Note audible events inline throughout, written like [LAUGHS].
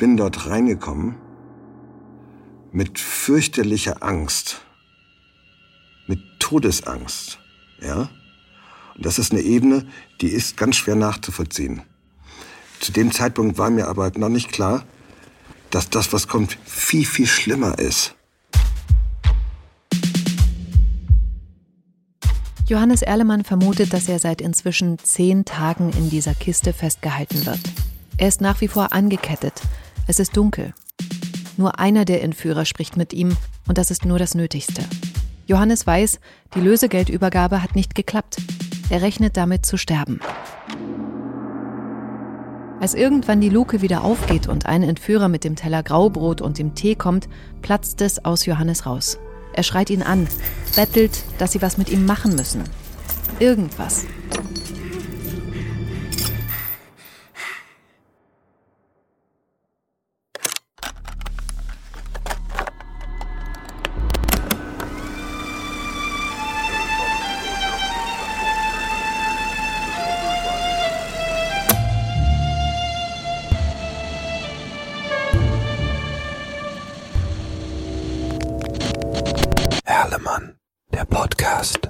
bin dort reingekommen mit fürchterlicher Angst, mit Todesangst, ja. Und das ist eine Ebene, die ist ganz schwer nachzuvollziehen. Zu dem Zeitpunkt war mir aber noch nicht klar, dass das, was kommt, viel, viel schlimmer ist. Johannes Erlemann vermutet, dass er seit inzwischen zehn Tagen in dieser Kiste festgehalten wird. Er ist nach wie vor angekettet. Es ist dunkel. Nur einer der Entführer spricht mit ihm und das ist nur das Nötigste. Johannes weiß, die Lösegeldübergabe hat nicht geklappt. Er rechnet damit zu sterben. Als irgendwann die Luke wieder aufgeht und ein Entführer mit dem Teller Graubrot und dem Tee kommt, platzt es aus Johannes raus. Er schreit ihn an, bettelt, dass sie was mit ihm machen müssen. Irgendwas. Erlemann, der Podcast.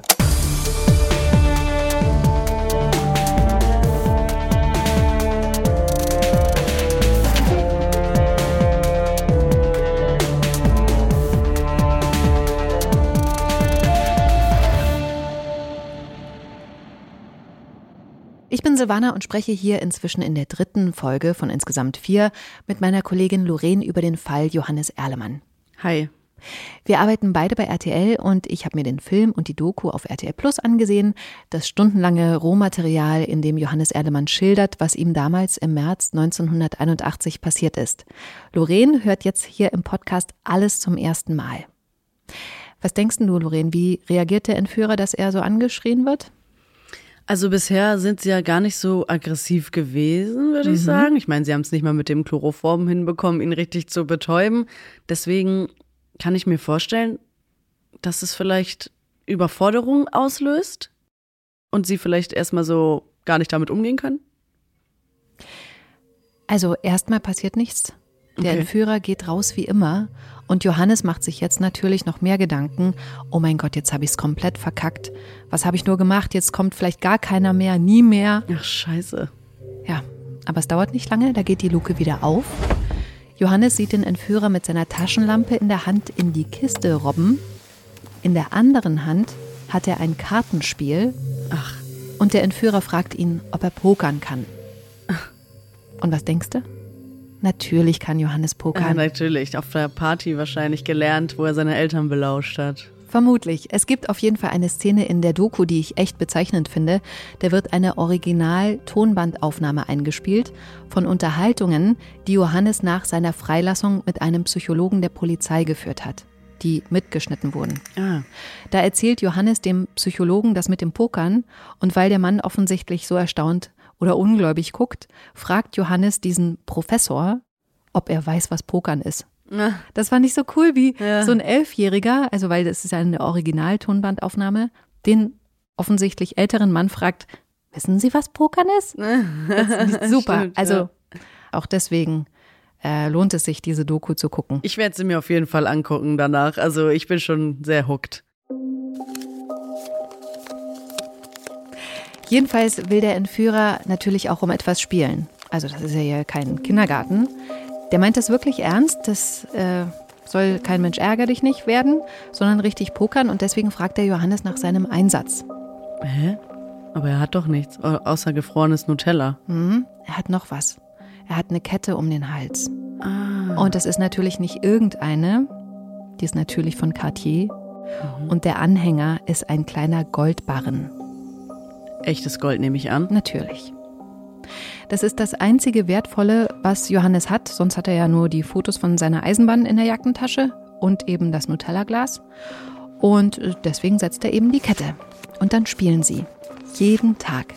Ich bin Silvana und spreche hier inzwischen in der dritten Folge von insgesamt vier mit meiner Kollegin Lorraine über den Fall Johannes Erlemann. Hi. Wir arbeiten beide bei RTL und ich habe mir den Film und die Doku auf RTL Plus angesehen, das stundenlange Rohmaterial, in dem Johannes Erlemann schildert, was ihm damals im März 1981 passiert ist. Lorraine hört jetzt hier im Podcast alles zum ersten Mal. Was denkst du, Lorraine, wie reagiert der Entführer, dass er so angeschrien wird? Also bisher sind sie ja gar nicht so aggressiv gewesen, würde ich sagen. Ich meine, sie haben es nicht mal mit dem Chloroform hinbekommen, ihn richtig zu betäuben. Deswegen kann ich mir vorstellen, dass es vielleicht Überforderung auslöst und sie vielleicht erstmal so gar nicht damit umgehen können. Also erstmal passiert nichts. Der Okay. Entführer geht raus wie immer und Johannes macht sich jetzt natürlich noch mehr Gedanken. Oh mein Gott, jetzt habe ich es komplett verkackt. Was habe ich nur gemacht? Jetzt kommt vielleicht gar keiner mehr, nie mehr. Ach, scheiße. Ja, aber es dauert nicht lange, da geht die Luke wieder auf. Johannes sieht den Entführer mit seiner Taschenlampe in der Hand in die Kiste robben. In der anderen Hand hat er ein Kartenspiel. Ach. Und der Entführer fragt ihn, ob er pokern kann. Und was denkst du? Natürlich kann Johannes Ja, pokern. natürlich. Auf der Party wahrscheinlich gelernt, wo er seine Eltern belauscht hat. Vermutlich. Es gibt auf jeden Fall eine Szene in der Doku, die ich echt bezeichnend finde. Da wird eine Original-Tonbandaufnahme eingespielt von Unterhaltungen, die Johannes nach seiner Freilassung mit einem Psychologen der Polizei geführt hat, die mitgeschnitten wurden. Ah. Da erzählt Johannes dem Psychologen das mit dem Pokern und weil der Mann offensichtlich so erstaunt oder ungläubig guckt, fragt Johannes diesen Professor, ob er weiß, was Pokern ist. Ah. Das fand ich so cool, wie Ja. so ein Elfjähriger, also weil das ist ja eine Originaltonbandaufnahme, den offensichtlich älteren Mann fragt, wissen Sie, was Pokern ist? [LAUGHS] Ist super. Stimmt, also ja. auch deswegen äh, lohnt es sich, diese Doku zu gucken. Ich werde sie mir auf jeden Fall angucken danach. Also ich bin schon sehr hooked. Jedenfalls will der Entführer natürlich auch um etwas spielen. Also das ist ja hier kein Kindergarten. Der meint das wirklich ernst. Das äh, soll kein Mensch ärgerlich nicht werden, sondern richtig pokern. Und deswegen fragt der Johannes nach seinem Einsatz. Hä? Aber er hat doch nichts, au- außer gefrorenes Nutella. Hm, er hat noch was. Er hat eine Kette um den Hals. Ah. Und das ist natürlich nicht irgendeine. Die ist natürlich von Cartier. Und der Anhänger ist ein kleiner Goldbarren. Echtes Gold nehme ich an. Natürlich. Das ist das einzige Wertvolle, was Johannes hat. Sonst hat er ja nur die Fotos von seiner Eisenbahn in der Jackentasche und eben das Nutella-Glas. Und äh, deswegen setzt er eben die Kette. Und dann spielen sie. Jeden Tag.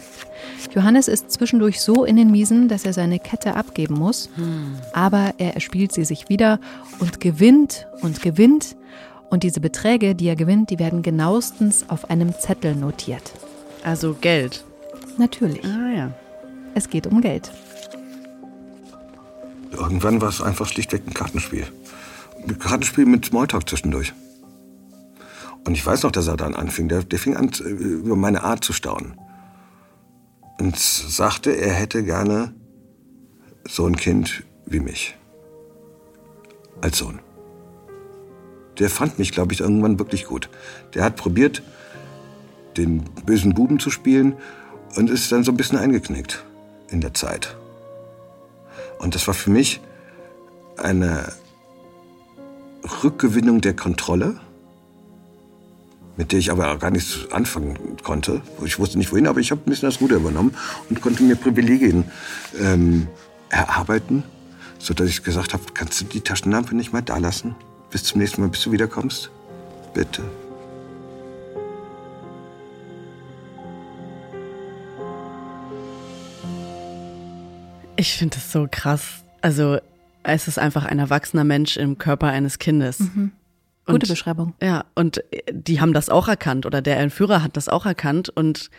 Johannes ist zwischendurch so in den Miesen, dass er seine Kette abgeben muss. Aber er erspielt sie sich wieder und gewinnt und gewinnt. Und diese Beträge, die er gewinnt, die werden genauestens auf einem Zettel notiert. Also Geld. Natürlich. Ah ja. Es geht um Geld. Irgendwann war es einfach schlichtweg ein Kartenspiel. Ein Kartenspiel mit Smalltalk zwischendurch. Und ich weiß noch, dass er dann anfing. Der, der fing an, äh, über meine Art zu staunen. Und sagte, er hätte gerne so ein Kind wie mich. Als Sohn. Der fand mich, glaube ich, irgendwann wirklich gut. Der hat probiert, den bösen Buben zu spielen und ist dann so ein bisschen eingeknickt in der Zeit. Und das war für mich eine Rückgewinnung der Kontrolle, mit der ich aber gar nichts anfangen konnte. Ich wusste nicht wohin, aber ich habe ein bisschen das Ruder übernommen und konnte mir Privilegien ähm, erarbeiten, sodass ich gesagt habe, kannst du die Taschenlampe nicht mal da lassen? Bis zum nächsten Mal, bis du wiederkommst? Bitte. Ich finde es so krass. Also, es ist einfach ein erwachsener Mensch im Körper eines Kindes. Mhm. Gute Und- Beschreibung. Ja, und äh, die haben das auch erkannt oder der Entführer hat das auch erkannt und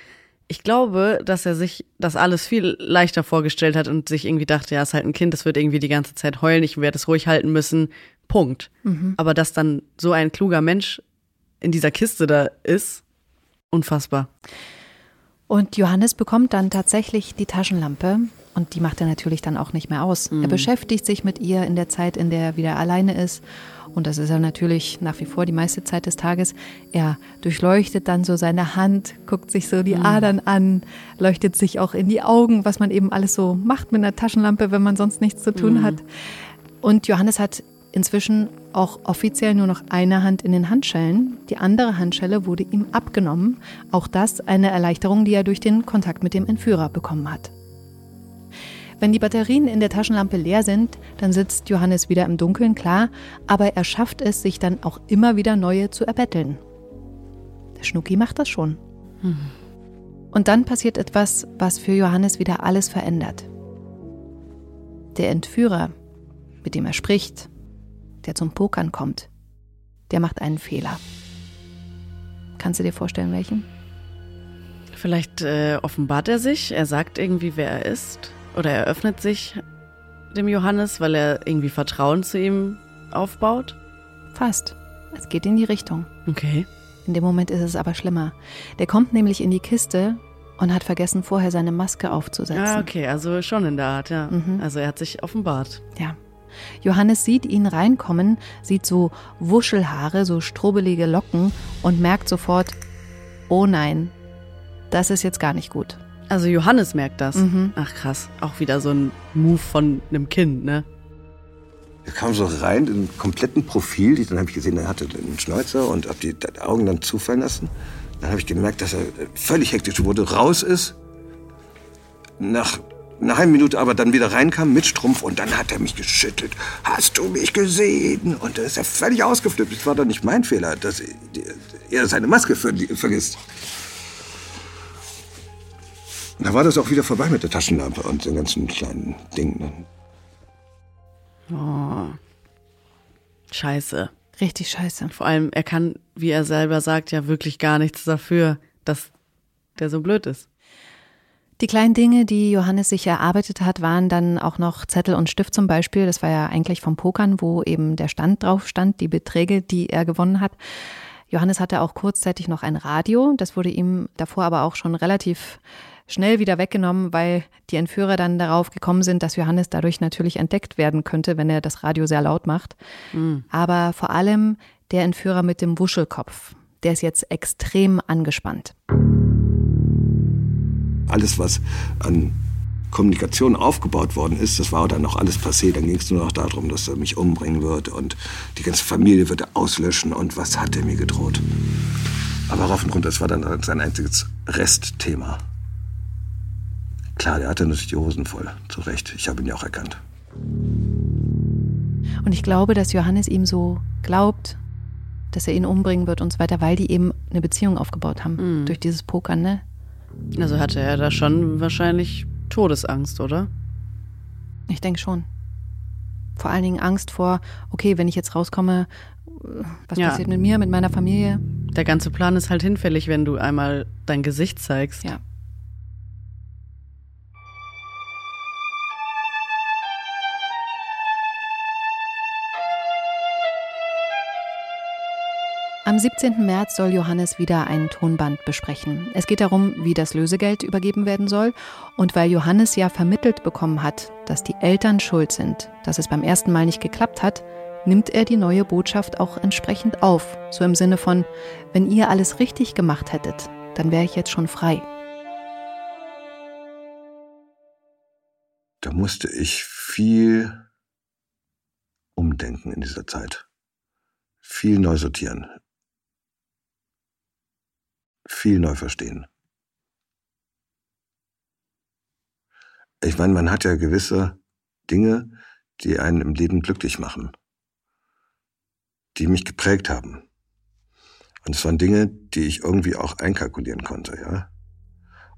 ich glaube, dass er sich das alles viel leichter vorgestellt hat und sich irgendwie dachte, ja, ist halt ein Kind, das wird irgendwie die ganze Zeit heulen, ich werde es ruhig halten müssen. Punkt. Aber dass dann so ein kluger Mensch in dieser Kiste da ist, unfassbar. Und Johannes bekommt dann tatsächlich die Taschenlampe und die macht er natürlich dann auch nicht mehr aus. Er beschäftigt sich mit ihr in der Zeit, in der er wieder alleine ist. Und das ist er natürlich nach wie vor die meiste Zeit des Tages. Er durchleuchtet dann so seine Hand, guckt sich so die Adern an, leuchtet sich auch in die Augen, was man eben alles so macht mit einer Taschenlampe, wenn man sonst nichts zu tun hat. Und Johannes hat inzwischen auch offiziell nur noch eine Hand in den Handschellen. Die andere Handschelle wurde ihm abgenommen. Auch das eine Erleichterung, die er durch den Kontakt mit dem Entführer bekommen hat. Wenn die Batterien in der Taschenlampe leer sind, dann sitzt Johannes wieder im Dunkeln, klar, aber er schafft es, sich dann auch immer wieder neue zu erbetteln. Der Schnucki macht das schon. Und dann passiert etwas, was für Johannes wieder alles verändert. Der Entführer, mit dem er spricht, der zum Pokern kommt, der macht einen Fehler. Kannst du dir vorstellen, welchen? Vielleicht äh, offenbart er sich, er sagt irgendwie, wer er ist. Oder er öffnet sich dem Johannes, weil er irgendwie Vertrauen zu ihm aufbaut. Fast. Es geht in die Richtung. Okay. In dem Moment ist es aber schlimmer. Der kommt nämlich in die Kiste und hat vergessen, vorher seine Maske aufzusetzen. Ah, okay, also schon in der Art, ja. Mhm. Also er hat sich offenbart. Ja. Johannes sieht ihn reinkommen, sieht so Wuschelhaare, so strubbelige Locken und merkt sofort, oh nein, das ist jetzt gar nicht gut. Also Johannes merkt das. Mhm. Ach krass, auch wieder so ein Move von einem Kind, ne? Er kam so rein, im kompletten Profil. Dann habe ich gesehen, er hatte einen Schnäuzer und habe die Augen dann zufallen lassen. Dann habe ich gemerkt, dass er völlig hektisch wurde, raus ist. Nach einer halben Minute aber dann wieder reinkam mit Strumpf und dann hat er mich geschüttelt. Hast du mich gesehen? Und da ist er völlig ausgeflippt. Es war doch nicht mein Fehler, dass er seine Maske ver vergisst. Da war das auch wieder vorbei mit der Taschenlampe und den ganzen kleinen Dingen. Oh. Scheiße. Richtig scheiße. Vor allem, er kann, wie er selber sagt, ja wirklich gar nichts dafür, dass der so blöd ist. Die kleinen Dinge, die Johannes sich erarbeitet hat, waren dann auch noch Zettel und Stift zum Beispiel. Das war ja eigentlich vom Pokern, wo eben der Stand drauf stand, die Beträge, die er gewonnen hat. Johannes hatte auch kurzzeitig noch ein Radio. Das wurde ihm davor aber auch schon relativ schnell wieder weggenommen, weil die Entführer dann darauf gekommen sind, dass Johannes dadurch natürlich entdeckt werden könnte, wenn er das Radio sehr laut macht. Aber vor allem der Entführer mit dem Wuschelkopf, der ist jetzt extrem angespannt. Alles, was an Kommunikation aufgebaut worden ist, das war dann noch alles passé. Dann ging es nur noch darum, dass er mich umbringen wird und die ganze Familie würde auslöschen und was hat er mir gedroht. Aber rauf und runter, das war dann sein einziges Restthema. Klar, der hatte natürlich die Hosen voll. Zu Recht. Ich habe ihn ja auch erkannt. Und ich glaube, dass Johannes ihm so glaubt, dass er ihn umbringen wird und so weiter, weil die eben eine Beziehung aufgebaut haben Mhm. durch dieses Pokern, ne? Also hatte er da schon wahrscheinlich Todesangst, oder? Ich denke schon. Vor allen Dingen Angst vor, okay, wenn ich jetzt rauskomme, was Ja. passiert mit mir, mit meiner Familie? Der ganze Plan ist halt hinfällig, wenn du einmal dein Gesicht zeigst. Ja. Am 17. März soll Johannes wieder ein Tonband besprechen. Es geht darum, wie das Lösegeld übergeben werden soll. Und weil Johannes ja vermittelt bekommen hat, dass die Eltern schuld sind, dass es beim ersten Mal nicht geklappt hat, nimmt er die neue Botschaft auch entsprechend auf. So im Sinne von, wenn ihr alles richtig gemacht hättet, dann wäre ich jetzt schon frei. Da musste ich viel umdenken in dieser Zeit. Viel neu sortieren viel neu verstehen. Ich meine, man hat ja gewisse Dinge, die einen im Leben glücklich machen, die mich geprägt haben. Und es waren Dinge, die ich irgendwie auch einkalkulieren konnte, ja.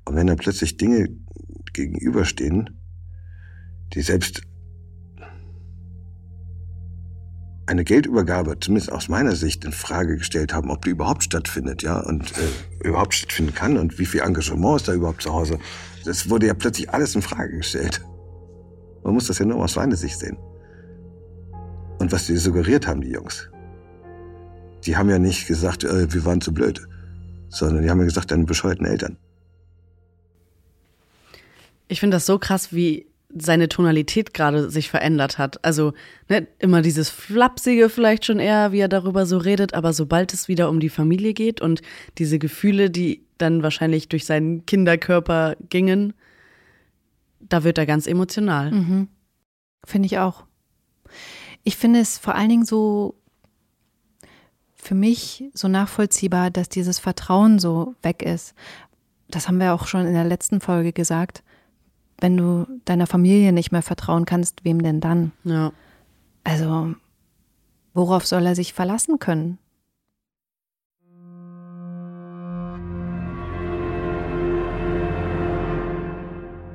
Und wenn da plötzlich Dinge gegenüberstehen, die selbst eine Geldübergabe, zumindest aus meiner Sicht, in Frage gestellt haben, ob die überhaupt stattfindet, ja, und äh, überhaupt stattfinden kann und wie viel Engagement ist da überhaupt zu Hause. Das wurde ja plötzlich alles in Frage gestellt. Man muss das ja nur aus meiner Sicht sehen. Und was die suggeriert haben, die Jungs. Die haben ja nicht gesagt, äh, wir waren zu blöd, sondern die haben ja gesagt, deine bescheuerten Eltern. Ich finde das so krass, wie seine Tonalität gerade sich verändert hat. Also ne, immer dieses Flapsige vielleicht schon eher, wie er darüber so redet, aber sobald es wieder um die Familie geht und diese Gefühle, die dann wahrscheinlich durch seinen Kinderkörper gingen, da wird er ganz emotional. Mhm. Finde ich auch. Ich finde es vor allen Dingen so für mich so nachvollziehbar, dass dieses Vertrauen so weg ist. Das haben wir auch schon in der letzten Folge gesagt wenn du deiner Familie nicht mehr vertrauen kannst, wem denn dann? Ja. Also, worauf soll er sich verlassen können?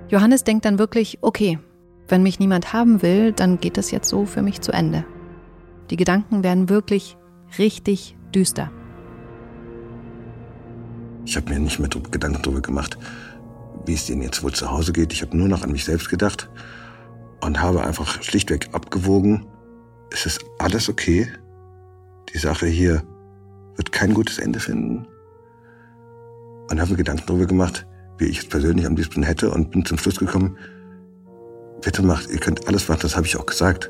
Johannes denkt dann wirklich, okay, wenn mich niemand haben will, dann geht es jetzt so für mich zu Ende. Die Gedanken werden wirklich richtig düster. Ich habe mir nicht mehr Gedanken darüber gemacht, wie es denen jetzt wohl zu Hause geht. Ich habe nur noch an mich selbst gedacht und habe einfach schlichtweg abgewogen, es ist alles okay. Die Sache hier wird kein gutes Ende finden. Und habe mir Gedanken darüber gemacht, wie ich es persönlich am liebsten hätte und bin zum Schluss gekommen, bitte macht, ihr könnt alles machen, das habe ich auch gesagt.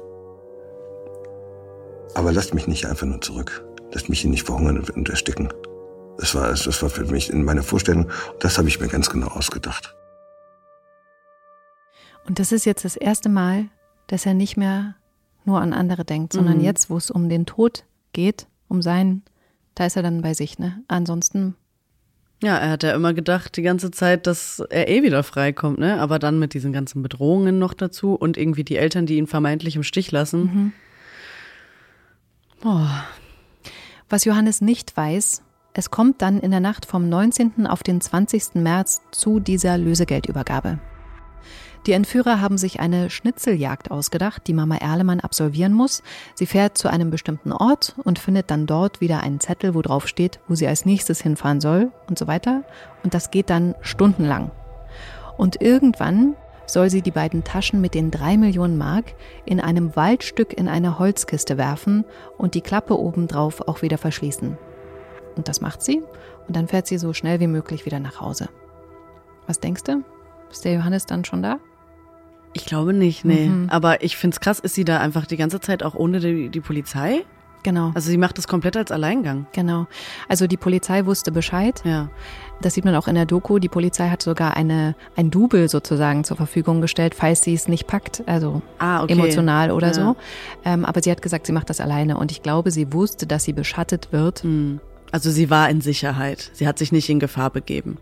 Aber lasst mich nicht einfach nur zurück. Lasst mich hier nicht verhungern und ersticken. Das war, das war für mich in meiner Vorstellung, das habe ich mir ganz genau ausgedacht. Und das ist jetzt das erste Mal, dass er nicht mehr nur an andere denkt, sondern mhm. jetzt, wo es um den Tod geht, um seinen, da ist er dann bei sich, ne? Ansonsten. Ja, er hat ja immer gedacht, die ganze Zeit, dass er eh wieder freikommt, ne? Aber dann mit diesen ganzen Bedrohungen noch dazu und irgendwie die Eltern, die ihn vermeintlich im Stich lassen. Mhm. Oh. Was Johannes nicht weiß, es kommt dann in der Nacht vom 19. auf den 20. März zu dieser Lösegeldübergabe. Die Entführer haben sich eine Schnitzeljagd ausgedacht, die Mama Erlemann absolvieren muss. Sie fährt zu einem bestimmten Ort und findet dann dort wieder einen Zettel, wo drauf steht, wo sie als nächstes hinfahren soll und so weiter. Und das geht dann stundenlang. Und irgendwann soll sie die beiden Taschen mit den drei Millionen Mark in einem Waldstück in eine Holzkiste werfen und die Klappe obendrauf auch wieder verschließen. Und das macht sie. Und dann fährt sie so schnell wie möglich wieder nach Hause. Was denkst du? Ist der Johannes dann schon da? Ich glaube nicht, nee. Mhm. Aber ich finde es krass, ist sie da einfach die ganze Zeit auch ohne die, die Polizei? Genau. Also sie macht das komplett als Alleingang. Genau. Also die Polizei wusste Bescheid. Ja. Das sieht man auch in der Doku. Die Polizei hat sogar eine, ein Double sozusagen zur Verfügung gestellt, falls sie es nicht packt, also ah, okay. emotional oder ja. so. Ähm, aber sie hat gesagt, sie macht das alleine. Und ich glaube, sie wusste, dass sie beschattet wird. Mhm. Also sie war in Sicherheit. Sie hat sich nicht in Gefahr begeben.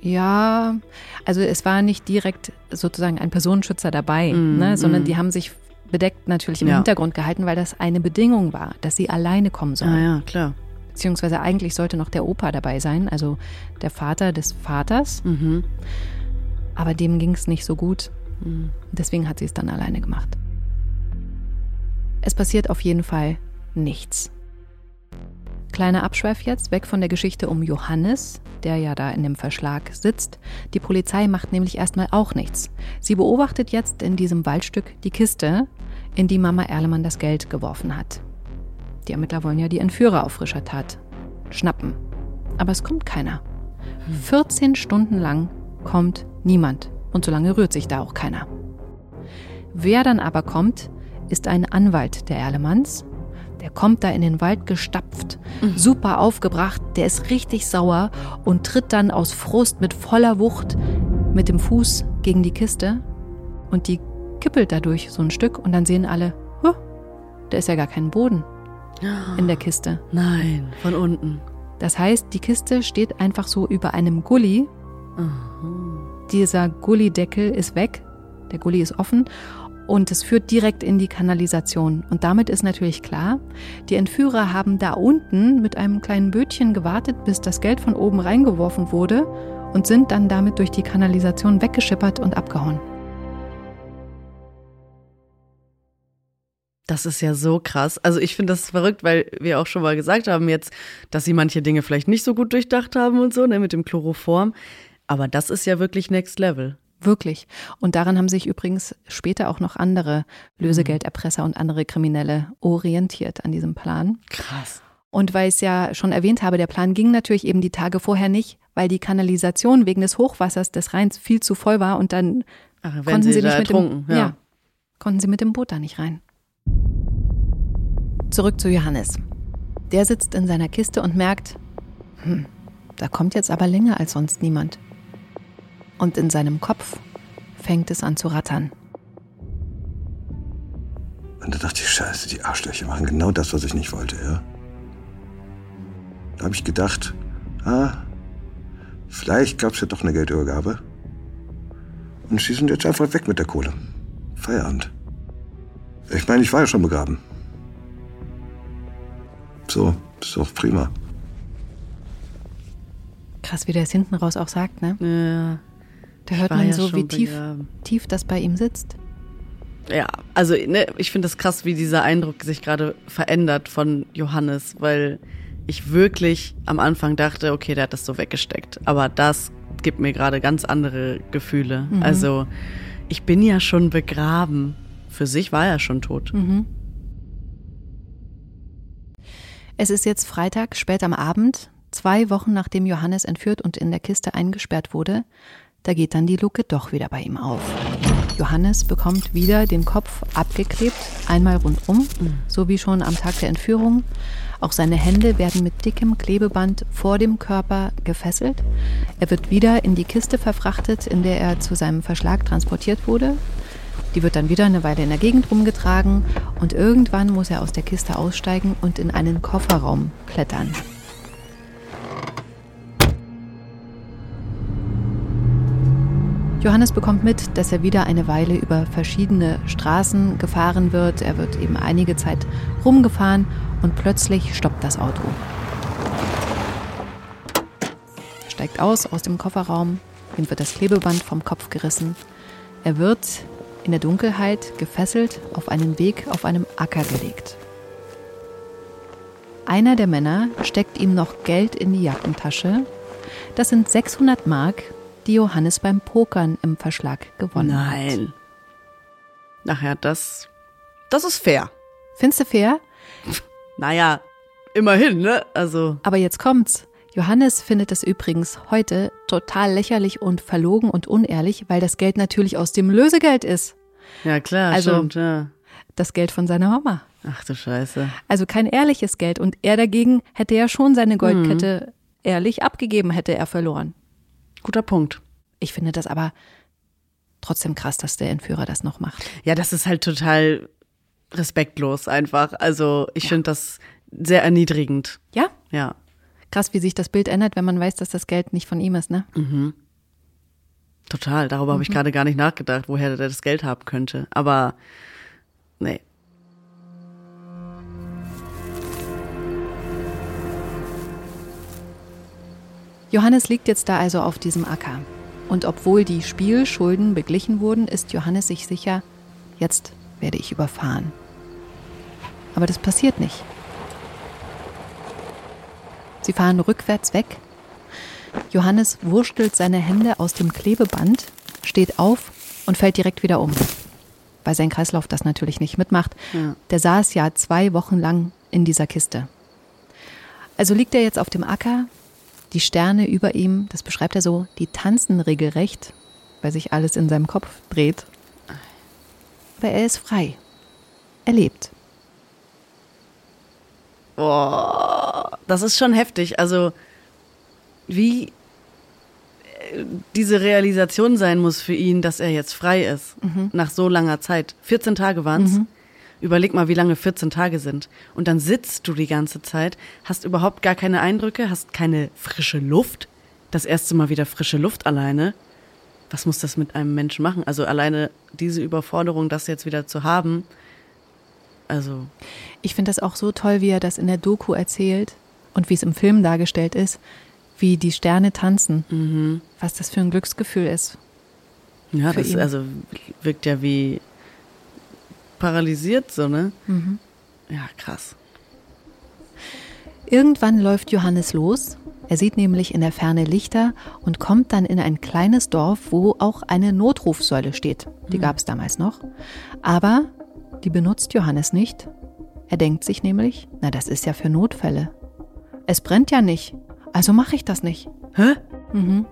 Ja, also es war nicht direkt sozusagen ein Personenschützer dabei, mm, ne, sondern mm. die haben sich bedeckt natürlich im ja. Hintergrund gehalten, weil das eine Bedingung war, dass sie alleine kommen sollen. Ah ja, klar. Beziehungsweise eigentlich sollte noch der Opa dabei sein, also der Vater des Vaters. Mhm. Aber dem ging es nicht so gut. Mhm. Deswegen hat sie es dann alleine gemacht. Es passiert auf jeden Fall nichts. Kleiner Abschweif jetzt, weg von der Geschichte um Johannes, der ja da in dem Verschlag sitzt. Die Polizei macht nämlich erstmal auch nichts. Sie beobachtet jetzt in diesem Waldstück die Kiste, in die Mama Erlemann das Geld geworfen hat. Die Ermittler wollen ja die Entführer auf frischer Tat schnappen. Aber es kommt keiner. 14 Stunden lang kommt niemand. Und so lange rührt sich da auch keiner. Wer dann aber kommt, ist ein Anwalt der Erlemanns. Der kommt da in den Wald gestapft, super aufgebracht, der ist richtig sauer und tritt dann aus Frust mit voller Wucht mit dem Fuß gegen die Kiste und die kippelt dadurch so ein Stück und dann sehen alle, huh, da ist ja gar kein Boden in der Kiste. Nein, von unten. Das heißt, die Kiste steht einfach so über einem Gully. Dieser Gullydeckel ist weg, der Gully ist offen und es führt direkt in die Kanalisation. Und damit ist natürlich klar, die Entführer haben da unten mit einem kleinen Bötchen gewartet, bis das Geld von oben reingeworfen wurde und sind dann damit durch die Kanalisation weggeschippert und abgehauen. Das ist ja so krass. Also ich finde das verrückt, weil wir auch schon mal gesagt haben jetzt, dass sie manche Dinge vielleicht nicht so gut durchdacht haben und so, ne, mit dem Chloroform. Aber das ist ja wirklich Next Level. Wirklich. Und daran haben sich übrigens später auch noch andere Lösegelderpresser und andere Kriminelle orientiert an diesem Plan. Krass. Und weil ich es ja schon erwähnt habe, der Plan ging natürlich eben die Tage vorher nicht, weil die Kanalisation wegen des Hochwassers des Rheins viel zu voll war und dann Ach, konnten sie, sie, nicht mit dem, ertrunken. ja. konnten sie mit dem Boot da nicht rein. Zurück zu Johannes. Der sitzt in seiner Kiste und merkt, hm, da kommt jetzt aber länger als sonst niemand. Und in seinem Kopf fängt es an zu rattern. Und da dachte ich, scheiße, die Arschlöcher machen genau das, was ich nicht wollte, ja. Da habe ich gedacht, ah, vielleicht gab es ja doch eine Geldübergabe. Und sie sind jetzt einfach weg mit der Kohle. Feierabend. Ich meine, ich war ja schon begraben. So, ist doch prima. Krass, wie der es hinten raus auch sagt, ne? Ja. Da hört man ja so, wie tief, tief das bei ihm sitzt. Ja, also ne, ich finde es krass, wie dieser Eindruck sich gerade verändert von Johannes, weil ich wirklich am Anfang dachte, okay, der hat das so weggesteckt. Aber das gibt mir gerade ganz andere Gefühle. Mhm. Also ich bin ja schon begraben. Für sich war er schon tot. Mhm. Es ist jetzt Freitag, spät am Abend, zwei Wochen nachdem Johannes entführt und in der Kiste eingesperrt wurde. Da geht dann die Luke doch wieder bei ihm auf. Johannes bekommt wieder den Kopf abgeklebt, einmal rundum, so wie schon am Tag der Entführung. Auch seine Hände werden mit dickem Klebeband vor dem Körper gefesselt. Er wird wieder in die Kiste verfrachtet, in der er zu seinem Verschlag transportiert wurde. Die wird dann wieder eine Weile in der Gegend rumgetragen und irgendwann muss er aus der Kiste aussteigen und in einen Kofferraum klettern. Johannes bekommt mit, dass er wieder eine Weile über verschiedene Straßen gefahren wird. Er wird eben einige Zeit rumgefahren und plötzlich stoppt das Auto. Er steigt aus aus dem Kofferraum, ihm wird das Klebeband vom Kopf gerissen. Er wird in der Dunkelheit gefesselt auf einen Weg auf einem Acker gelegt. Einer der Männer steckt ihm noch Geld in die Jackentasche. Das sind 600 Mark, die Johannes beim Pokern im Verschlag gewonnen hat. Nein. Ach ja, das, das ist fair. Findest du fair? Naja, immerhin, ne? Also, Aber jetzt kommt's. Johannes findet es übrigens heute total lächerlich und verlogen und unehrlich, weil das Geld natürlich aus dem Lösegeld ist. ja klar, Also- stimmt, ja. Das Geld von seiner Mama. Ach du Scheiße. Also kein ehrliches Geld. Und er dagegen hätte ja schon seine Goldkette ehrlich abgegeben, hätte er verloren. Guter Punkt. Ich finde das aber trotzdem krass, dass der Entführer das noch macht. Ja, das ist halt total respektlos einfach. Also, ich finde das sehr erniedrigend. Ja? Ja. Krass, wie sich das Bild ändert, wenn man weiß, dass das Geld nicht von ihm ist, ne? Total. Darüber habe ich gerade gar nicht nachgedacht, woher der das Geld haben könnte. Aber nee. Johannes liegt jetzt da also auf diesem Acker. Und obwohl die Spielschulden beglichen wurden, ist Johannes sich sicher, jetzt werde ich überfahren. Aber das passiert nicht. Sie fahren rückwärts weg. Johannes wurstelt seine Hände aus dem Klebeband, steht auf und fällt direkt wieder um. Weil sein Kreislauf das natürlich nicht mitmacht. Ja. Der saß ja zwei Wochen lang in dieser Kiste. Also liegt er jetzt auf dem Acker, die Sterne über ihm, das beschreibt er so, die tanzen regelrecht, weil sich alles in seinem Kopf dreht. Aber er ist frei. Er lebt. Boah, das ist schon heftig. Also, wie äh, diese Realisation sein muss für ihn, dass er jetzt frei ist, nach so langer Zeit. 14 Tage waren es. Überleg mal, wie lange 14 Tage sind. Und dann sitzt du die ganze Zeit, hast überhaupt gar keine Eindrücke, hast keine frische Luft. Das erste Mal wieder frische Luft alleine. Was muss das mit einem Menschen machen? Also alleine diese Überforderung, das jetzt wieder zu haben. Also, Ich finde das auch so toll, wie er das in der Doku erzählt und wie es im Film dargestellt ist, wie die Sterne tanzen. Was das für ein Glücksgefühl ist. ja, das ihn. also wirkt ja wie paralysiert, so, ne? Ja, krass. Irgendwann läuft Johannes los. Er sieht nämlich in der Ferne Lichter und kommt dann in ein kleines Dorf, wo auch eine Notrufsäule steht. Die gab es damals noch. Aber die benutzt Johannes nicht. Er denkt sich nämlich, na das ist ja für Notfälle. Es brennt ja nicht, also mache ich das nicht. Hä? Mhm.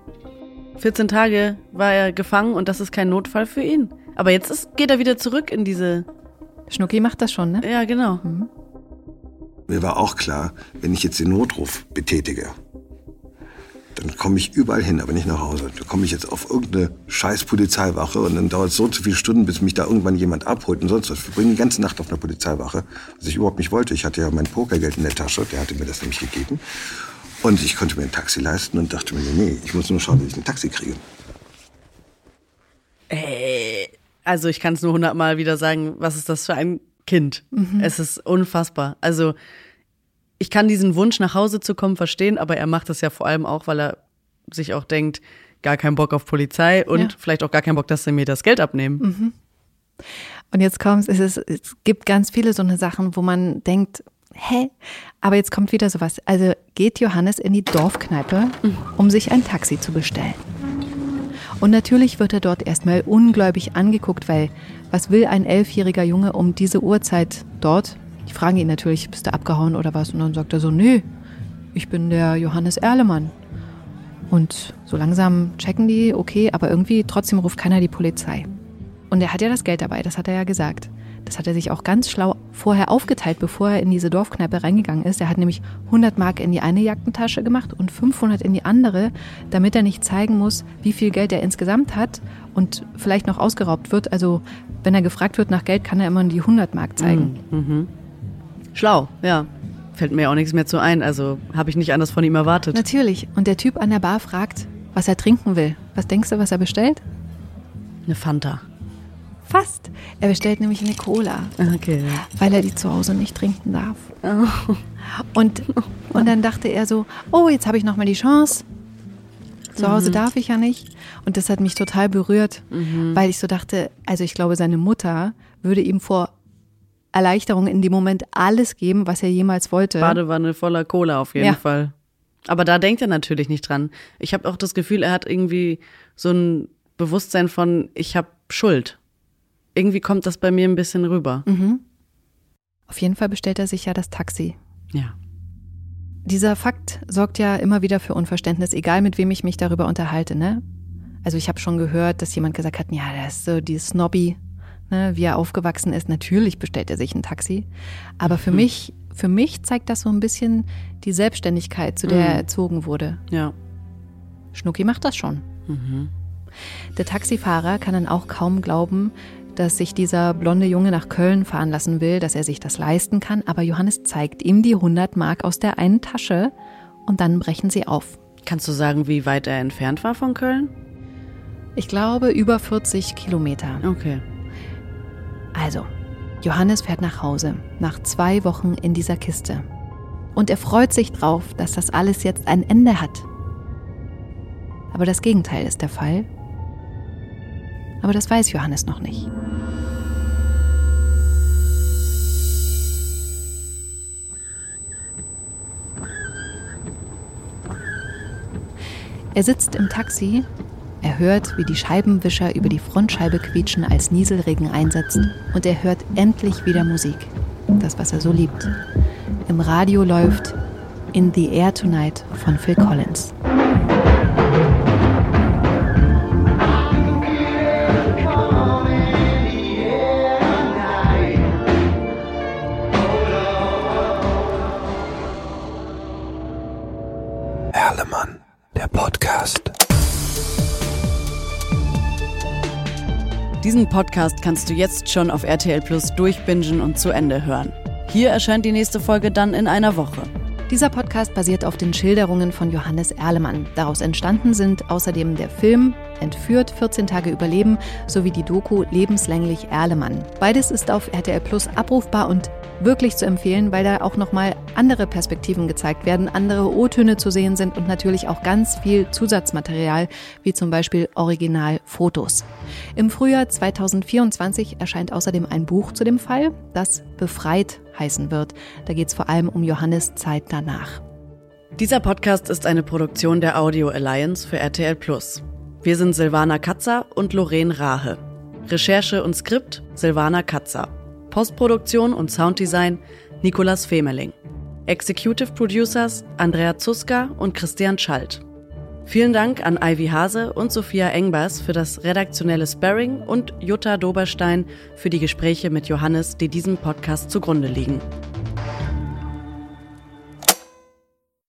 14 Tage war er gefangen und das ist kein Notfall für ihn. Aber jetzt ist, geht er wieder zurück in diese. Schnucki macht das schon, ne? Ja, genau. Mir war auch klar, wenn ich jetzt den Notruf betätige, dann komme ich überall hin, aber nicht nach Hause. Da komme ich jetzt auf irgendeine scheiß Polizeiwache und dann dauert es so so viele Stunden, bis mich da irgendwann jemand abholt und sonst was. Wir bringen die ganze Nacht auf einer Polizeiwache, was ich überhaupt nicht wollte. Ich hatte ja mein Pokergeld in der Tasche, der hatte mir das nämlich gegeben. Und ich konnte mir ein Taxi leisten und dachte mir, nee, ich muss nur schauen, wie ich ein Taxi kriege. Also ich kann es nur hundertmal wieder sagen, was ist das für ein Kind? Es ist unfassbar. Also ich kann diesen Wunsch nach Hause zu kommen verstehen, aber er macht das ja vor allem auch, weil er sich auch denkt, gar keinen Bock auf Polizei und Ja. vielleicht auch gar keinen Bock, dass sie mir das Geld abnehmen. Und jetzt kommt es, ist, es gibt ganz viele so eine Sachen, wo man denkt, hä? Aber jetzt kommt wieder sowas. Also geht Johannes in die Dorfkneipe, um sich ein Taxi zu bestellen. Und natürlich wird er dort erstmal ungläubig angeguckt, weil was will ein elfjähriger Junge um diese Uhrzeit dort? Die fragen ihn natürlich, bist du abgehauen oder was? Und dann sagt er so, nö, ich bin der Johannes Erlemann. Und so langsam checken die, okay, aber irgendwie trotzdem ruft keiner die Polizei. Und er hat ja das Geld dabei, das hat er ja gesagt. Das hat er sich auch ganz schlau vorher aufgeteilt, bevor er in diese Dorfkneipe reingegangen ist. Er hat nämlich 100 Mark in die eine Jackentasche gemacht und 500 in die andere, damit er nicht zeigen muss, wie viel Geld er insgesamt hat und vielleicht noch ausgeraubt wird. Also wenn er gefragt wird nach Geld, kann er immer die 100 Mark zeigen. Schlau, ja. Fällt mir auch nichts mehr zu ein, also habe ich nicht anders von ihm erwartet. Natürlich. Und der Typ an der Bar fragt, was er trinken will. Was denkst du, was er bestellt? Eine Fanta. Fast. Er bestellt nämlich eine Cola. Okay. weil er die zu Hause nicht trinken darf. Und, und dann dachte er so, oh, jetzt habe ich noch mal die Chance. Zu Hause darf ich ja nicht. Und das hat mich total berührt, weil ich so dachte, also ich glaube, seine Mutter würde ihm vor Erleichterung in dem Moment alles geben, was er jemals wollte. Badewanne voller Cola auf jeden Ja. Fall. Aber da denkt er natürlich nicht dran. Ich habe auch das Gefühl, er hat irgendwie so ein Bewusstsein von, ich habe Schuld. Irgendwie kommt das bei mir ein bisschen rüber. Auf jeden Fall bestellt er sich ja das Taxi. Ja. Dieser Fakt sorgt ja immer wieder für Unverständnis, egal mit wem ich mich darüber unterhalte, ne? Also ich habe schon gehört, dass jemand gesagt hat, ja, das ist so die Snobby, ne, wie er aufgewachsen ist. Natürlich bestellt er sich ein Taxi. Aber für mich, für mich zeigt das so ein bisschen die Selbstständigkeit, zu der er erzogen wurde. Ja. Schnucki macht das schon. Der Taxifahrer kann dann auch kaum glauben, dass sich dieser blonde Junge nach Köln fahren lassen will, dass er sich das leisten kann. Aber Johannes zeigt ihm die 100 Mark aus der einen Tasche und dann brechen sie auf. Kannst du sagen, wie weit er entfernt war von Köln? Ich glaube, über 40 Kilometer. Okay. Also, Johannes fährt nach Hause, nach zwei Wochen in dieser Kiste. Und er freut sich drauf, dass das alles jetzt ein Ende hat. Aber das Gegenteil ist der Fall. Aber das weiß Johannes noch nicht. Er sitzt im Taxi, er hört, wie die Scheibenwischer über die Frontscheibe quietschen, als Nieselregen einsetzt und er hört endlich wieder Musik. Das, was er so liebt. im Radio läuft In the Air Tonight von Phil Collins. Diesen Podcast kannst du jetzt schon auf RTL Plus durchbingen und zu Ende hören. Hier erscheint die nächste Folge dann in einer Woche. Dieser Podcast basiert auf den Schilderungen von Johannes Erlemann. Daraus entstanden sind außerdem der Film Entführt, 14 Tage Überleben sowie die Doku Lebenslänglich Erlemann. Beides ist auf RTL Plus abrufbar und wirklich zu empfehlen, weil da auch nochmal andere Perspektiven gezeigt werden, andere O-Töne zu sehen sind und natürlich auch ganz viel Zusatzmaterial, wie zum Beispiel Originalfotos. Im Frühjahr 2024 erscheint außerdem ein Buch zu dem Fall, das Befreit heißen wird. Da geht es vor allem um Johannes Zeit danach. Dieser Podcast ist eine Produktion der Audio Alliance für RTL Plus. Wir sind Silvana Katzer und Lorraine Rahe. Recherche und Skript Silvana Katzer. Postproduktion und Sounddesign Nikolas Femeling. Executive Producers Andrea Zuska und Christian Schalt. Vielen Dank an Ivy Hase und Sophia Engbers für das redaktionelle Sparring und Jutta Doberstein für die Gespräche mit Johannes, die diesem Podcast zugrunde liegen.